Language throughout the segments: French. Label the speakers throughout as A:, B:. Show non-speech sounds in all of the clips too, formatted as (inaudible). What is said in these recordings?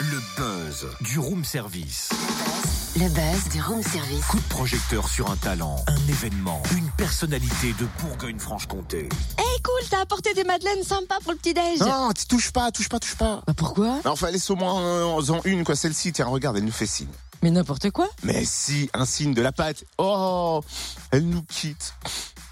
A: Le buzz du room service.
B: Le buzz du room service.
A: Coup de projecteur sur un talent, un événement, une personnalité de Bourgogne-Franche-Comté.
C: Hey cool, t'as apporté des madeleines sympas pour le petit-déj.
D: Non, tu touches pas, touche pas, touche pas.
C: Bah pourquoi?
D: Enfin, laisse au moins euh, en une, quoi. Celle-ci, tiens, regarde, elle nous fait signe.
C: Mais n'importe quoi.
D: Mais si, un signe de la pâte. Oh, elle nous quitte.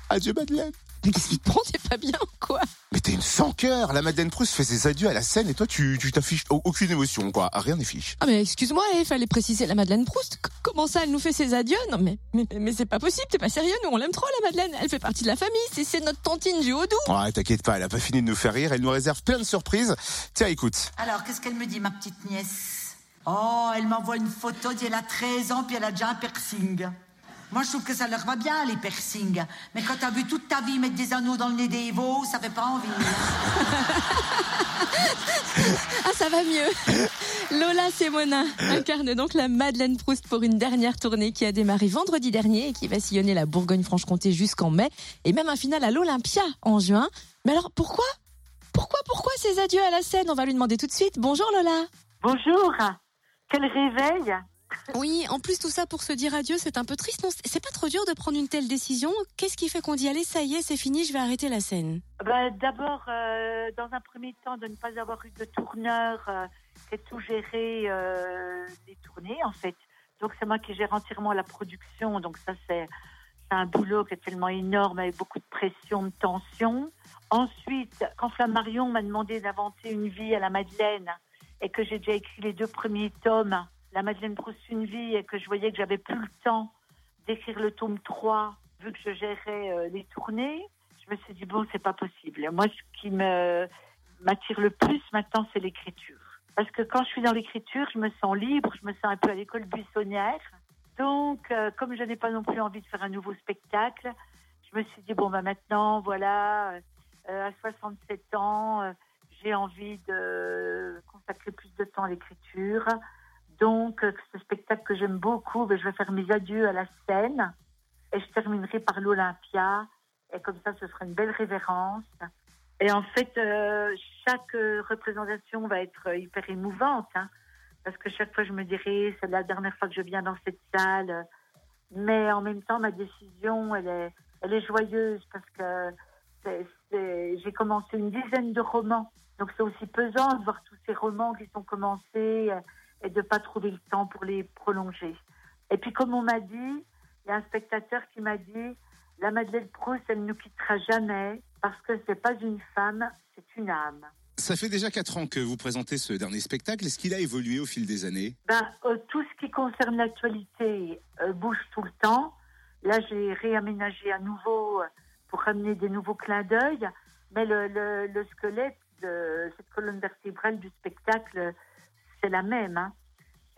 D: Adieu, Madeleine.
C: Mais qu'est-ce qui te prend T'es pas bien ou quoi?
D: Mais t'es une sans cœur. La Madeleine Proust fait ses adieux à la scène et toi, tu tu t'affiches au- aucune émotion, quoi. Rien n'est fiche.
C: Ah mais excuse-moi, il fallait préciser la Madeleine Proust. C- comment ça, elle nous fait ses adieux? Non mais mais, mais c'est pas possible, t'es pas sérieux, nous on l'aime trop la Madeleine. Elle fait partie de la famille, c'est c'est notre tantine du Haut-Doubs.
D: Ouais, t'inquiète pas, elle a pas fini de nous faire rire. Elle nous réserve plein de surprises. Tiens, écoute.
E: Alors, qu'est-ce qu'elle me dit, ma petite nièce? Oh, elle m'envoie une photo d'il y a 13 ans, puis elle a déjà un piercing. Moi, je trouve que ça leur va bien, les piercings. Mais quand t'as vu toute ta vie mettre des anneaux dans le nez des veaux, ça fait pas envie. (laughs)
C: Ah ça va mieux. Lola Semona incarne donc la Madeleine Proust pour une dernière tournée qui a démarré vendredi dernier et qui va sillonner la Bourgogne-Franche-Comté jusqu'en mai et même un final à l'Olympia en juin. Mais alors pourquoi? Pourquoi pourquoi ces adieux à la scène? On va lui demander tout de suite. Bonjour Lola.
F: Bonjour. Quel réveil.
C: Oui, en plus tout ça pour se dire adieu, c'est un peu triste. C'est pas trop dur de prendre une telle décision? Qu'est-ce qui fait qu'on dit allez, ça y est, c'est fini, je vais arrêter la scène?
F: Ben, D'abord, euh, dans un premier temps, de ne pas avoir eu de tourneur euh, tout géré euh, les tournées, en fait. Donc, c'est moi qui gère entièrement la production. Donc, ça, c'est un boulot qui est tellement énorme, avec beaucoup de pression, de tension. Ensuite, quand Flammarion m'a demandé d'inventer une vie à la Madeleine et que j'ai déjà écrit les deux premiers tomes, La Madeleine Proust une vie, et que je voyais que j'avais plus le temps d'écrire le tome 3, vu que je gérais euh, les tournées, je me suis dit, bon, c'est pas possible. Moi, ce qui m'attire le plus maintenant, c'est l'écriture. Parce que quand je suis dans l'écriture, je me sens libre, je me sens un peu à l'école buissonnière. Donc, euh, comme je n'ai pas non plus envie de faire un nouveau spectacle, je me suis dit, bon, bah maintenant, voilà, euh, à 67 ans, j'ai envie de consacrer plus de temps à l'écriture. Donc, euh, ce spectacle que j'aime beaucoup, ben, je vais faire mes adieux à la scène et je terminerai par l'Olympia. Et comme ça, ce sera une belle révérence. Et en fait, euh, chaque euh, représentation va être hyper émouvante, hein, parce que chaque fois, je me dirai, c'est la dernière fois que je viens dans cette salle. Mais en même temps, ma décision, elle est, elle est joyeuse, parce que j'ai commencé une dizaine de romans. Donc, c'est aussi pesant de voir tous ces romans qui sont commencés et de pas trouver le temps pour les prolonger. Et puis, comme on m'a dit, il y a un spectateur qui m'a dit la Madeleine Proust, elle ne nous quittera jamais parce que c'est pas une femme, c'est une âme.
D: Ça fait déjà quatre ans que vous présentez ce dernier spectacle. Est-ce qu'il a évolué au fil des années?
F: Ben, euh, tout ce qui concerne l'actualité euh, bouge tout le temps. Là, j'ai réaménagé à nouveau euh, pour ramener des nouveaux clins d'œil, mais le, le- le squelette de cette colonne vertébrale du spectacle, c'est la même. hein.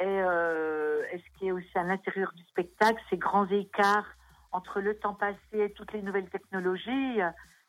F: Et, euh, et ce qui est aussi à l'intérieur du spectacle, ces grands écarts entre le temps passé et toutes les nouvelles technologies,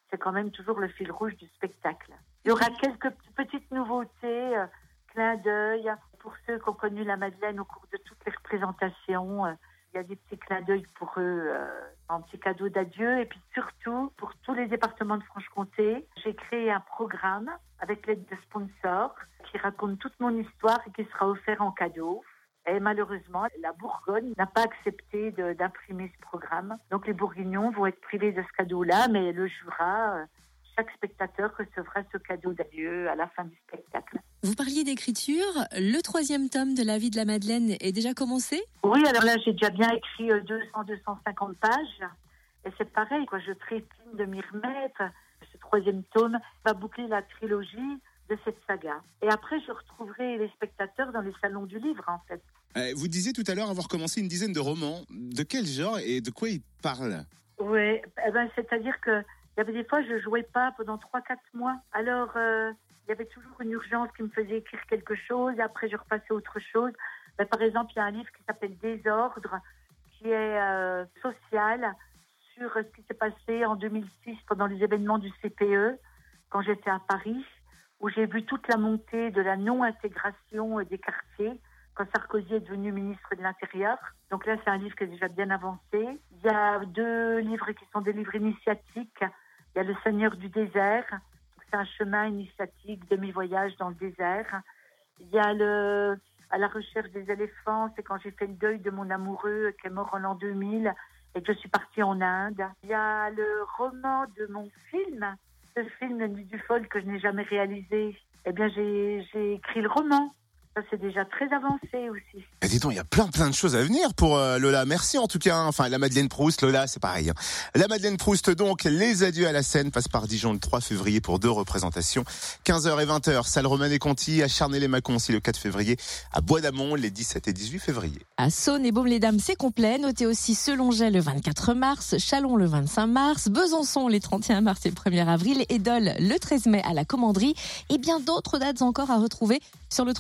F: c'est quand même toujours le fil rouge du spectacle. Il y aura quelques petites nouveautés, euh, clins d'œil pour ceux qui ont connu la Madeleine au cours de toutes les représentations. euh, Il y a des petits clins d'œil pour eux, euh, un petit cadeau d'adieu. Et puis surtout, pour tous les départements de Franche-Comté, j'ai créé un programme avec l'aide de sponsors qui raconte toute mon histoire et qui sera offert en cadeau. Et malheureusement, la Bourgogne n'a pas accepté d'imprimer ce programme. Donc les Bourguignons vont être privés de ce cadeau-là, mais le Jura, euh, chaque spectateur recevra ce cadeau d'adieu à la fin du spectacle.
C: Vous parliez d'écriture. Le troisième tome de La vie de la Madeleine est déjà commencé?
F: Oui, alors là, j'ai déjà bien écrit euh, 200-250 pages. Et c'est pareil, quoi. Je trépigne de m'y remettre. Ce troisième tome va boucler la trilogie de cette saga. Et après, je retrouverai les spectateurs dans les salons du livre, en fait.
D: Euh, Vous disiez tout à l'heure avoir commencé une dizaine de romans. De quel genre et de quoi ils parlent?
F: Oui, eh ben, c'est-à-dire que il y avait des fois, je jouais pas pendant 3-4 mois. Alors, euh, il y avait toujours une urgence qui me faisait écrire quelque chose. Après, je repassais à autre chose. Ben, par exemple, il y a un livre qui s'appelle Désordre, qui est euh, social sur ce qui s'est passé en 2006 pendant les événements du CPE, quand j'étais à Paris, où j'ai vu toute la montée de la non-intégration euh, des quartiers quand Sarkozy est devenu ministre de l'Intérieur. Donc là, c'est un livre qui est déjà bien avancé. Il y a deux livres qui sont des livres initiatiques. Il y a Le Seigneur du désert. C'est un chemin initiatique, demi-voyage dans le désert. Il y a le à la recherche des éléphants, c'est quand j'ai fait le deuil de mon amoureux qui est mort en l'an 2000 et que je suis partie en Inde. Il y a le roman de mon film, ce film du Folle que je n'ai jamais réalisé. Eh bien, j'ai écrit le roman. Ça, c'est déjà très avancé aussi.
D: Eh, dis donc, il y a plein plein de choses à venir pour euh, Lola. Merci en tout cas. hein. Enfin, la Madeleine Proust, Lola, c'est pareil. hein. La Madeleine Proust, donc, les adieux à la scène passe par Dijon le 3 février pour deux représentations. 15h et 20h, salle Romaine et Conti, à Charnay-les-Macons aussi le 4 février, à Bois d'Amont les 17 et 18 février.
C: À Saône et Baume-les-Dames, c'est complet. Notez aussi Selonget le 24 mars, Chalon le 25 mars, Besançon les 31 mars et le 1er avril, et Dole le 13 mai à la commanderie, et bien d'autres dates encore à retrouver sur le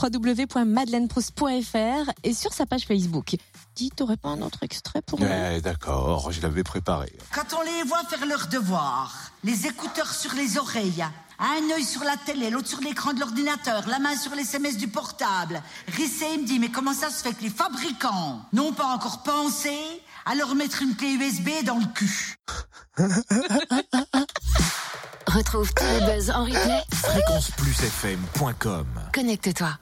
C: www.madeleineproust.fr et sur sa page Facebook. Dis, t'aurais pas un autre extrait pour nous
D: Ouais, d'accord, je l'avais préparé.
E: Quand on les voit faire leur devoir, les écouteurs sur les oreilles, un œil sur la télé, l'autre sur l'écran de l'ordinateur, la main sur les SMS du portable, Rissé me dit, mais comment ça se fait que les fabricants n'ont pas encore pensé à leur mettre une clé USB dans le cul? (laughs)
B: Retrouve tous les buzz en replay.
A: Fréquenceplusfm.com
B: Connecte-toi.